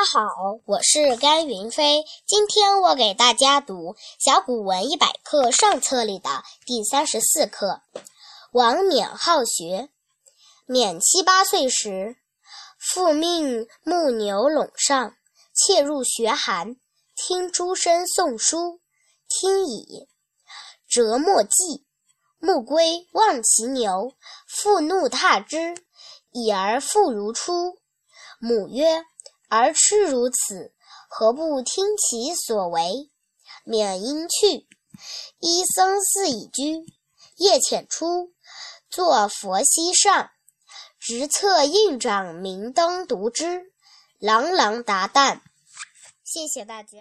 家好，我是甘云飞。今天我给大家读《小古文一百课》上册里的第三十四课。王冕好学。冕七八岁时，父命牧牛陇上，窃入学函，听诸生诵书。听已，折墨迹。牧归忘其牛，父怒踏之，已而复如初。母曰：“儿痴如此，何不听其所为？”免因去。依僧寺已居。夜潜出，坐佛膝上，执策印掌明灯读之，朗朗达旦。谢谢大家。